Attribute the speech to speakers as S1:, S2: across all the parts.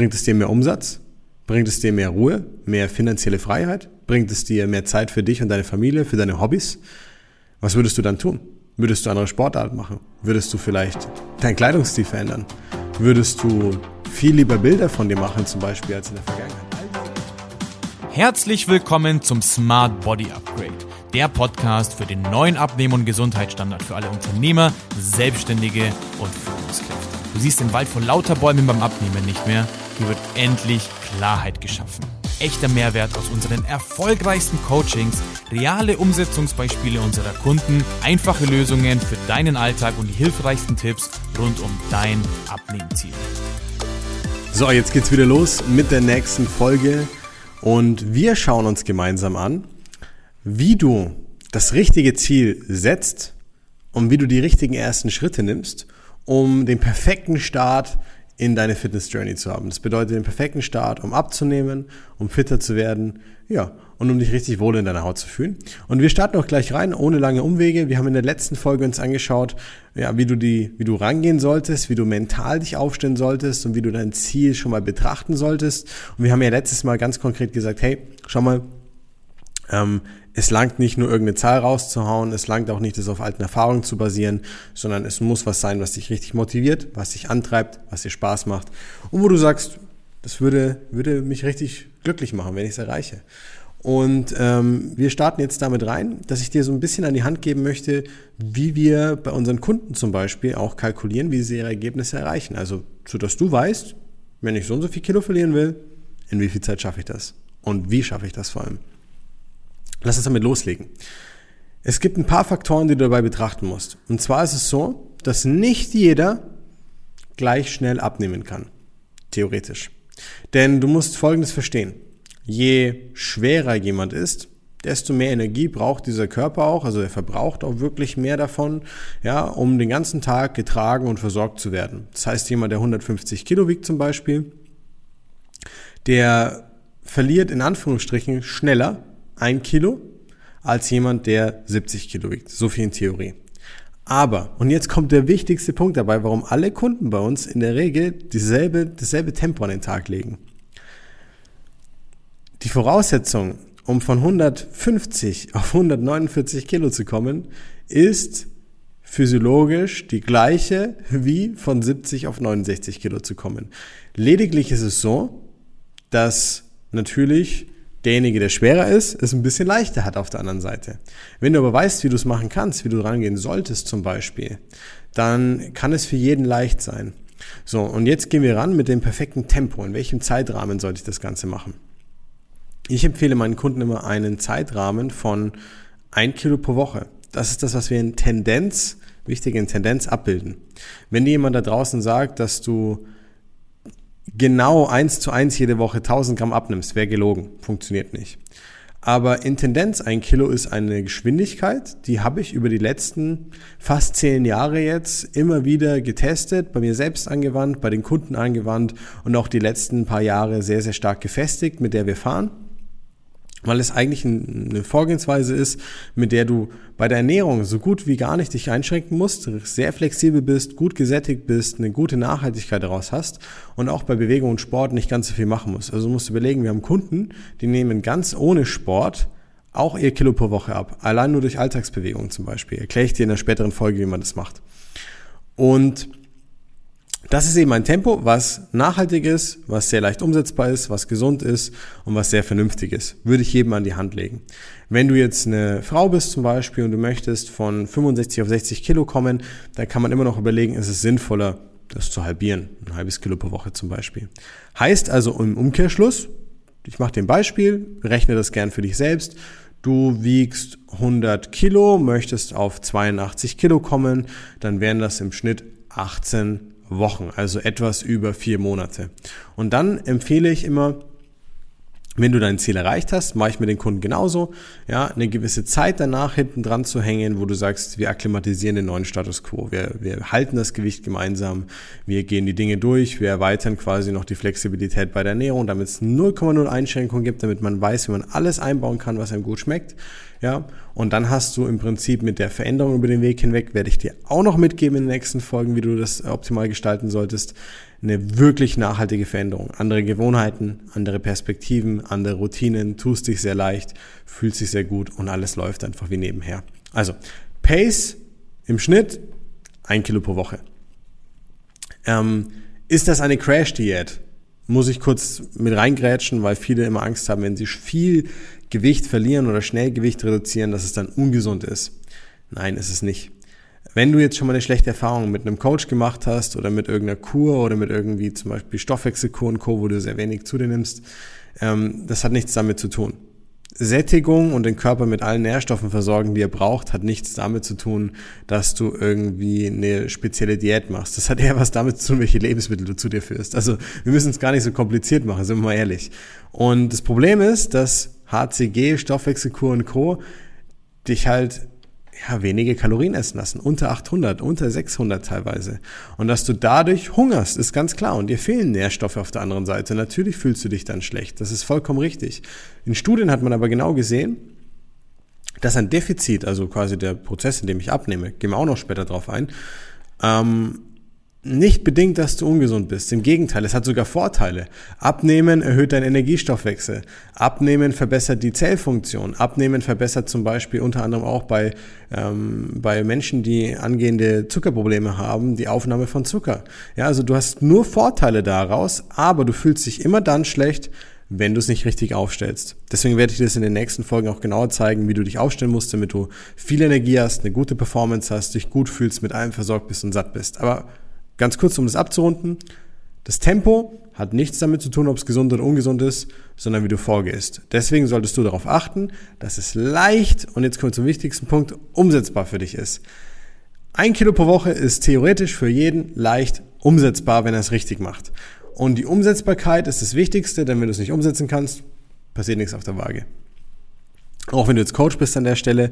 S1: Bringt es dir mehr Umsatz? Bringt es dir mehr Ruhe, mehr finanzielle Freiheit? Bringt es dir mehr Zeit für dich und deine Familie, für deine Hobbys? Was würdest du dann tun? Würdest du andere Sportart machen? Würdest du vielleicht deinen Kleidungsstil verändern? Würdest du viel lieber Bilder von dir machen, zum Beispiel, als in der Vergangenheit?
S2: Herzlich willkommen zum Smart Body Upgrade, der Podcast für den neuen Abnehmen- und Gesundheitsstandard für alle Unternehmer, Selbstständige und Führungskräfte. Du siehst den Wald vor lauter Bäumen beim Abnehmen nicht mehr hier wird endlich Klarheit geschaffen. Echter Mehrwert aus unseren erfolgreichsten Coachings, reale Umsetzungsbeispiele unserer Kunden, einfache Lösungen für deinen Alltag und die hilfreichsten Tipps rund um dein Abnehmziel.
S1: So, jetzt geht's wieder los mit der nächsten Folge und wir schauen uns gemeinsam an, wie du das richtige Ziel setzt und wie du die richtigen ersten Schritte nimmst, um den perfekten Start in deine Fitness Journey zu haben. Das bedeutet den perfekten Start, um abzunehmen, um fitter zu werden, ja, und um dich richtig wohl in deiner Haut zu fühlen. Und wir starten auch gleich rein, ohne lange Umwege. Wir haben in der letzten Folge uns angeschaut, ja, wie du die, wie du rangehen solltest, wie du mental dich aufstellen solltest und wie du dein Ziel schon mal betrachten solltest. Und wir haben ja letztes Mal ganz konkret gesagt, hey, schau mal, ähm, es langt nicht nur irgendeine Zahl rauszuhauen, es langt auch nicht, das auf alten Erfahrungen zu basieren, sondern es muss was sein, was dich richtig motiviert, was dich antreibt, was dir Spaß macht und wo du sagst, das würde, würde mich richtig glücklich machen, wenn ich es erreiche. Und ähm, wir starten jetzt damit rein, dass ich dir so ein bisschen an die Hand geben möchte, wie wir bei unseren Kunden zum Beispiel auch kalkulieren, wie sie ihre Ergebnisse erreichen. Also, so dass du weißt, wenn ich so und so viel Kilo verlieren will, in wie viel Zeit schaffe ich das? Und wie schaffe ich das vor allem? Lass uns damit loslegen. Es gibt ein paar Faktoren, die du dabei betrachten musst. Und zwar ist es so, dass nicht jeder gleich schnell abnehmen kann. Theoretisch. Denn du musst Folgendes verstehen. Je schwerer jemand ist, desto mehr Energie braucht dieser Körper auch, also er verbraucht auch wirklich mehr davon, ja, um den ganzen Tag getragen und versorgt zu werden. Das heißt, jemand, der 150 Kilo wiegt zum Beispiel, der verliert in Anführungsstrichen schneller ein Kilo als jemand, der 70 Kilo wiegt. So viel in Theorie. Aber, und jetzt kommt der wichtigste Punkt dabei, warum alle Kunden bei uns in der Regel dieselbe, dasselbe Tempo an den Tag legen. Die Voraussetzung, um von 150 auf 149 Kilo zu kommen, ist physiologisch die gleiche wie von 70 auf 69 Kilo zu kommen. Lediglich ist es so, dass natürlich derjenige, der schwerer ist, es ein bisschen leichter hat auf der anderen Seite. Wenn du aber weißt, wie du es machen kannst, wie du rangehen solltest zum Beispiel, dann kann es für jeden leicht sein. So, und jetzt gehen wir ran mit dem perfekten Tempo. In welchem Zeitrahmen sollte ich das Ganze machen? Ich empfehle meinen Kunden immer einen Zeitrahmen von ein Kilo pro Woche. Das ist das, was wir in Tendenz, wichtig in Tendenz abbilden. Wenn dir jemand da draußen sagt, dass du genau eins zu eins jede Woche 1000 Gramm abnimmst, wäre gelogen. Funktioniert nicht. Aber in Tendenz ein Kilo ist eine Geschwindigkeit, die habe ich über die letzten fast zehn Jahre jetzt immer wieder getestet, bei mir selbst angewandt, bei den Kunden angewandt und auch die letzten paar Jahre sehr, sehr stark gefestigt, mit der wir fahren weil es eigentlich eine Vorgehensweise ist, mit der du bei der Ernährung so gut wie gar nicht dich einschränken musst, sehr flexibel bist, gut gesättigt bist, eine gute Nachhaltigkeit daraus hast und auch bei Bewegung und Sport nicht ganz so viel machen musst. Also du musst überlegen, wir haben Kunden, die nehmen ganz ohne Sport auch ihr Kilo pro Woche ab. Allein nur durch Alltagsbewegung zum Beispiel. Erkläre ich dir in der späteren Folge, wie man das macht. Und das ist eben ein Tempo, was nachhaltig ist, was sehr leicht umsetzbar ist, was gesund ist und was sehr vernünftig ist. Würde ich jedem an die Hand legen. Wenn du jetzt eine Frau bist zum Beispiel und du möchtest von 65 auf 60 Kilo kommen, dann kann man immer noch überlegen, ist es sinnvoller, das zu halbieren. Ein halbes Kilo pro Woche zum Beispiel. Heißt also im Umkehrschluss, ich mache dir ein Beispiel, rechne das gern für dich selbst. Du wiegst 100 Kilo, möchtest auf 82 Kilo kommen, dann wären das im Schnitt 18 Wochen, also etwas über vier Monate. Und dann empfehle ich immer, wenn du dein Ziel erreicht hast, mache ich mit den Kunden genauso, ja, eine gewisse Zeit danach hinten dran zu hängen, wo du sagst, wir akklimatisieren den neuen Status quo, wir, wir halten das Gewicht gemeinsam, wir gehen die Dinge durch, wir erweitern quasi noch die Flexibilität bei der Ernährung, damit es 0,0 Einschränkungen gibt, damit man weiß, wie man alles einbauen kann, was einem gut schmeckt, ja, und dann hast du im Prinzip mit der Veränderung über den Weg hinweg, werde ich dir auch noch mitgeben in den nächsten Folgen, wie du das optimal gestalten solltest, eine wirklich nachhaltige Veränderung. Andere Gewohnheiten, andere Perspektiven, andere Routinen, tust dich sehr leicht, fühlt sich sehr gut und alles läuft einfach wie nebenher. Also, Pace im Schnitt ein Kilo pro Woche. Ähm, ist das eine Crash-Diät? Muss ich kurz mit reingrätschen, weil viele immer Angst haben, wenn sie viel Gewicht verlieren oder schnell Gewicht reduzieren, dass es dann ungesund ist. Nein, ist es nicht. Wenn du jetzt schon mal eine schlechte Erfahrung mit einem Coach gemacht hast oder mit irgendeiner Kur oder mit irgendwie zum Beispiel Stoffwechselkur und Co., wo du sehr wenig zu dir nimmst, ähm, das hat nichts damit zu tun. Sättigung und den Körper mit allen Nährstoffen versorgen, die er braucht, hat nichts damit zu tun, dass du irgendwie eine spezielle Diät machst. Das hat eher was damit zu tun, welche Lebensmittel du zu dir führst. Also wir müssen es gar nicht so kompliziert machen, sind wir mal ehrlich. Und das Problem ist, dass HCG, Stoffwechselkur und Co. dich halt ja, wenige Kalorien essen lassen, unter 800, unter 600 teilweise. Und dass du dadurch hungerst, ist ganz klar. Und dir fehlen Nährstoffe auf der anderen Seite. Natürlich fühlst du dich dann schlecht. Das ist vollkommen richtig. In Studien hat man aber genau gesehen, dass ein Defizit, also quasi der Prozess, in dem ich abnehme, gehen wir auch noch später drauf ein, ähm, nicht bedingt, dass du ungesund bist. Im Gegenteil, es hat sogar Vorteile. Abnehmen erhöht deinen Energiestoffwechsel. Abnehmen verbessert die Zellfunktion. Abnehmen verbessert zum Beispiel unter anderem auch bei, ähm, bei Menschen, die angehende Zuckerprobleme haben, die Aufnahme von Zucker. Ja, also du hast nur Vorteile daraus, aber du fühlst dich immer dann schlecht, wenn du es nicht richtig aufstellst. Deswegen werde ich dir das in den nächsten Folgen auch genauer zeigen, wie du dich aufstellen musst, damit du viel Energie hast, eine gute Performance hast, dich gut fühlst, mit allem versorgt bist und satt bist. Aber Ganz kurz, um das abzurunden. Das Tempo hat nichts damit zu tun, ob es gesund oder ungesund ist, sondern wie du vorgehst. Deswegen solltest du darauf achten, dass es leicht, und jetzt kommen wir zum wichtigsten Punkt, umsetzbar für dich ist. Ein Kilo pro Woche ist theoretisch für jeden leicht umsetzbar, wenn er es richtig macht. Und die Umsetzbarkeit ist das Wichtigste, denn wenn du es nicht umsetzen kannst, passiert nichts auf der Waage. Auch wenn du jetzt Coach bist an der Stelle,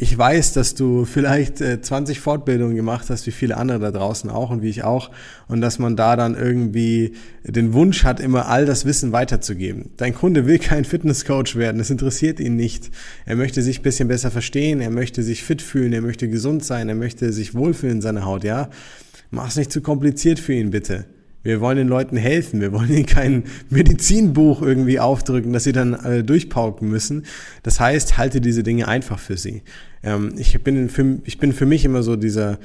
S1: ich weiß, dass du vielleicht äh, 20 Fortbildungen gemacht hast, wie viele andere da draußen auch und wie ich auch, und dass man da dann irgendwie den Wunsch hat, immer all das Wissen weiterzugeben. Dein Kunde will kein Fitnesscoach werden, das interessiert ihn nicht. Er möchte sich bisschen besser verstehen, er möchte sich fit fühlen, er möchte gesund sein, er möchte sich wohlfühlen in seiner Haut, ja? Mach's nicht zu kompliziert für ihn, bitte. Wir wollen den Leuten helfen. Wir wollen ihnen kein Medizinbuch irgendwie aufdrücken, dass sie dann äh, durchpauken müssen. Das heißt, halte diese Dinge einfach für sie. Ähm, ich, bin für, ich bin für mich immer so dieser,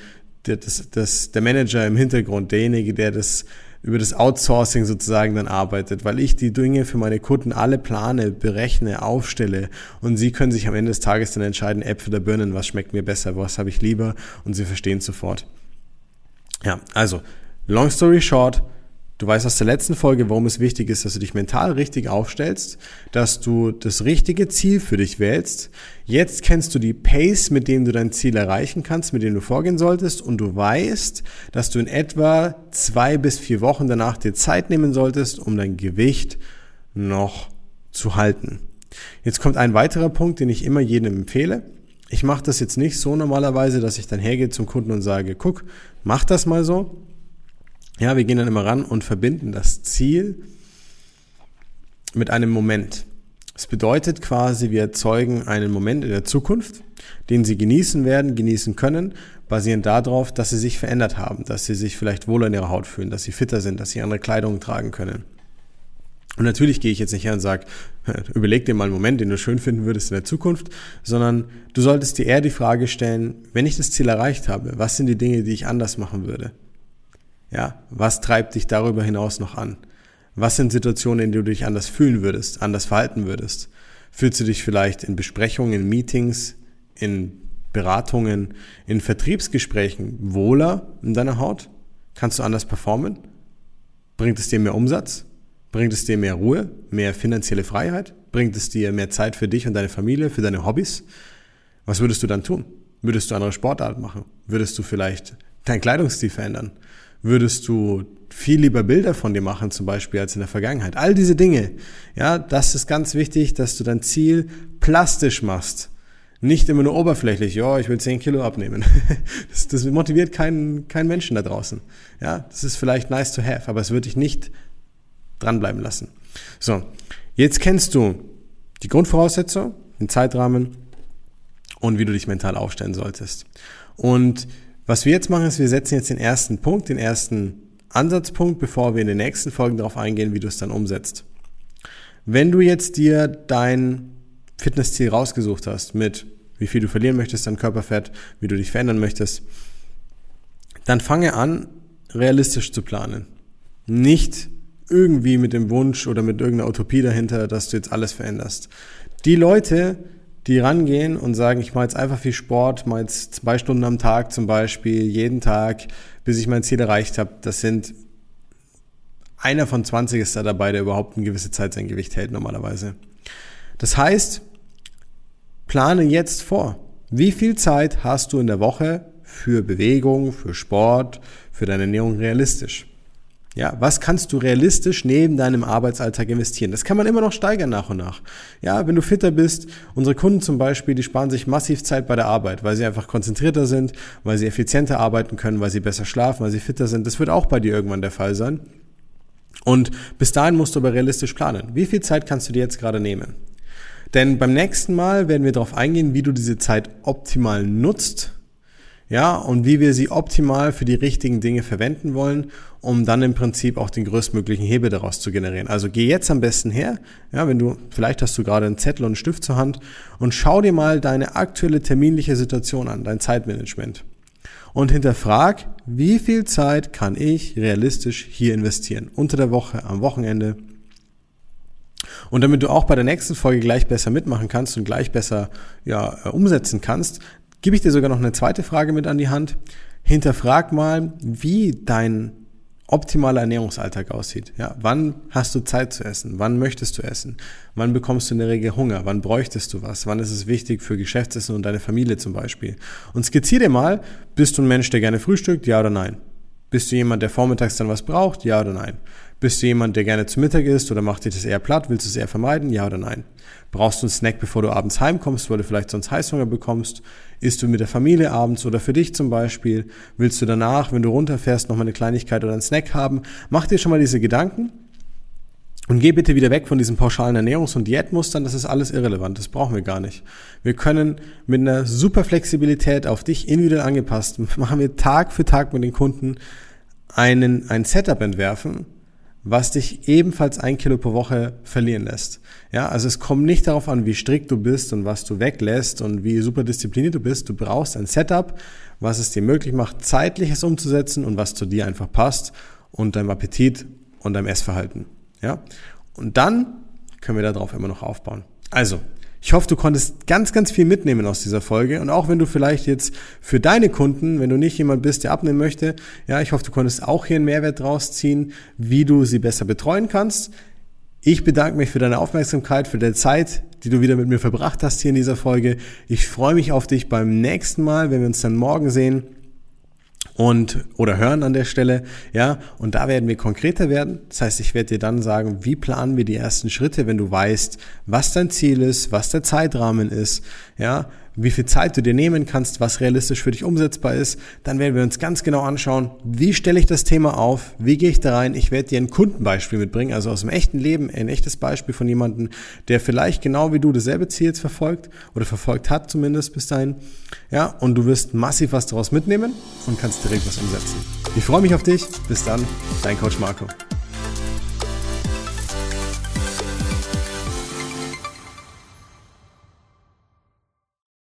S1: der, das, das, der Manager im Hintergrund, derjenige, der das über das Outsourcing sozusagen dann arbeitet, weil ich die Dinge für meine Kunden alle plane, berechne, aufstelle und sie können sich am Ende des Tages dann entscheiden, Äpfel oder Birnen, was schmeckt mir besser, was habe ich lieber und sie verstehen sofort. Ja, also Long story short, du weißt aus der letzten Folge, warum es wichtig ist, dass du dich mental richtig aufstellst, dass du das richtige Ziel für dich wählst. Jetzt kennst du die Pace, mit dem du dein Ziel erreichen kannst, mit dem du vorgehen solltest und du weißt, dass du in etwa zwei bis vier Wochen danach dir Zeit nehmen solltest, um dein Gewicht noch zu halten. Jetzt kommt ein weiterer Punkt, den ich immer jedem empfehle. Ich mache das jetzt nicht so normalerweise, dass ich dann hergehe zum Kunden und sage, guck, mach das mal so, ja, wir gehen dann immer ran und verbinden das Ziel mit einem Moment. Das bedeutet quasi, wir erzeugen einen Moment in der Zukunft, den Sie genießen werden, genießen können, basierend darauf, dass Sie sich verändert haben, dass Sie sich vielleicht wohler in Ihrer Haut fühlen, dass Sie fitter sind, dass Sie andere Kleidung tragen können. Und natürlich gehe ich jetzt nicht her und sage, überleg dir mal einen Moment, den du schön finden würdest in der Zukunft, sondern du solltest dir eher die Frage stellen, wenn ich das Ziel erreicht habe, was sind die Dinge, die ich anders machen würde? Ja, was treibt dich darüber hinaus noch an? Was sind Situationen, in denen du dich anders fühlen würdest, anders verhalten würdest? Fühlst du dich vielleicht in Besprechungen, in Meetings, in Beratungen, in Vertriebsgesprächen wohler in deiner Haut? Kannst du anders performen? Bringt es dir mehr Umsatz? Bringt es dir mehr Ruhe, mehr finanzielle Freiheit? Bringt es dir mehr Zeit für dich und deine Familie, für deine Hobbys? Was würdest du dann tun? Würdest du andere Sportarten machen? Würdest du vielleicht deinen Kleidungsstil verändern? Würdest du viel lieber Bilder von dir machen, zum Beispiel, als in der Vergangenheit. All diese Dinge, ja, das ist ganz wichtig, dass du dein Ziel plastisch machst. Nicht immer nur oberflächlich, ja, ich will 10 Kilo abnehmen. Das, das motiviert keinen, keinen Menschen da draußen. Ja, das ist vielleicht nice to have, aber es wird dich nicht dranbleiben lassen. So, jetzt kennst du die Grundvoraussetzung, den Zeitrahmen und wie du dich mental aufstellen solltest. Und was wir jetzt machen, ist, wir setzen jetzt den ersten Punkt, den ersten Ansatzpunkt, bevor wir in den nächsten Folgen darauf eingehen, wie du es dann umsetzt. Wenn du jetzt dir dein Fitnessziel rausgesucht hast mit wie viel du verlieren möchtest an Körperfett, wie du dich verändern möchtest, dann fange an, realistisch zu planen. Nicht irgendwie mit dem Wunsch oder mit irgendeiner Utopie dahinter, dass du jetzt alles veränderst. Die Leute, die rangehen und sagen, ich mache jetzt einfach viel Sport, mache jetzt zwei Stunden am Tag zum Beispiel, jeden Tag, bis ich mein Ziel erreicht habe, das sind einer von 20 ist da dabei, der überhaupt eine gewisse Zeit sein Gewicht hält normalerweise. Das heißt, plane jetzt vor. Wie viel Zeit hast du in der Woche für Bewegung, für Sport, für deine Ernährung realistisch? Ja, was kannst du realistisch neben deinem Arbeitsalltag investieren? Das kann man immer noch steigern nach und nach. Ja, wenn du fitter bist, unsere Kunden zum Beispiel, die sparen sich massiv Zeit bei der Arbeit, weil sie einfach konzentrierter sind, weil sie effizienter arbeiten können, weil sie besser schlafen, weil sie fitter sind. Das wird auch bei dir irgendwann der Fall sein. Und bis dahin musst du aber realistisch planen. Wie viel Zeit kannst du dir jetzt gerade nehmen? Denn beim nächsten Mal werden wir darauf eingehen, wie du diese Zeit optimal nutzt ja, und wie wir sie optimal für die richtigen Dinge verwenden wollen, um dann im Prinzip auch den größtmöglichen Hebel daraus zu generieren. Also geh jetzt am besten her, ja, wenn du, vielleicht hast du gerade einen Zettel und einen Stift zur Hand und schau dir mal deine aktuelle terminliche Situation an, dein Zeitmanagement. Und hinterfrag, wie viel Zeit kann ich realistisch hier investieren? Unter der Woche, am Wochenende. Und damit du auch bei der nächsten Folge gleich besser mitmachen kannst und gleich besser ja, äh, umsetzen kannst, gebe ich dir sogar noch eine zweite Frage mit an die Hand. Hinterfrag mal, wie dein optimaler Ernährungsalltag aussieht. Ja, wann hast du Zeit zu essen? Wann möchtest du essen? Wann bekommst du in der Regel Hunger? Wann bräuchtest du was? Wann ist es wichtig für Geschäftsessen und deine Familie zum Beispiel? Und skizziere dir mal, bist du ein Mensch, der gerne frühstückt? Ja oder nein? Bist du jemand, der vormittags dann was braucht? Ja oder nein? Bist du jemand, der gerne zu Mittag isst oder macht dir das eher platt? Willst du es eher vermeiden? Ja oder nein? Brauchst du einen Snack, bevor du abends heimkommst, weil du vielleicht sonst Heißhunger bekommst? Isst du mit der Familie abends oder für dich zum Beispiel? Willst du danach, wenn du runterfährst, nochmal eine Kleinigkeit oder einen Snack haben? Mach dir schon mal diese Gedanken und geh bitte wieder weg von diesen pauschalen Ernährungs- und Diätmustern, das ist alles irrelevant, das brauchen wir gar nicht. Wir können mit einer super Flexibilität auf dich individuell angepasst, machen wir Tag für Tag mit den Kunden einen, ein Setup entwerfen, was dich ebenfalls ein Kilo pro Woche verlieren lässt. Ja, also es kommt nicht darauf an, wie strikt du bist und was du weglässt und wie super diszipliniert du bist. Du brauchst ein Setup, was es dir möglich macht, zeitliches umzusetzen und was zu dir einfach passt und deinem Appetit und deinem Essverhalten. Ja, und dann können wir darauf immer noch aufbauen. Also, ich hoffe, du konntest ganz, ganz viel mitnehmen aus dieser Folge. Und auch wenn du vielleicht jetzt für deine Kunden, wenn du nicht jemand bist, der abnehmen möchte, ja, ich hoffe, du konntest auch hier einen Mehrwert draus ziehen, wie du sie besser betreuen kannst. Ich bedanke mich für deine Aufmerksamkeit, für deine Zeit, die du wieder mit mir verbracht hast hier in dieser Folge. Ich freue mich auf dich beim nächsten Mal, wenn wir uns dann morgen sehen und oder hören an der Stelle, ja, und da werden wir konkreter werden. Das heißt, ich werde dir dann sagen, wie planen wir die ersten Schritte, wenn du weißt, was dein Ziel ist, was der Zeitrahmen ist, ja, wie viel Zeit du dir nehmen kannst, was realistisch für dich umsetzbar ist, dann werden wir uns ganz genau anschauen, wie stelle ich das Thema auf, wie gehe ich da rein. Ich werde dir ein Kundenbeispiel mitbringen, also aus dem echten Leben ein echtes Beispiel von jemandem, der vielleicht genau wie du dasselbe Ziel jetzt verfolgt oder verfolgt hat zumindest bis dahin. Ja, und du wirst massiv was daraus mitnehmen und kannst direkt was umsetzen. Ich freue mich auf dich. Bis dann, dein Coach Marco.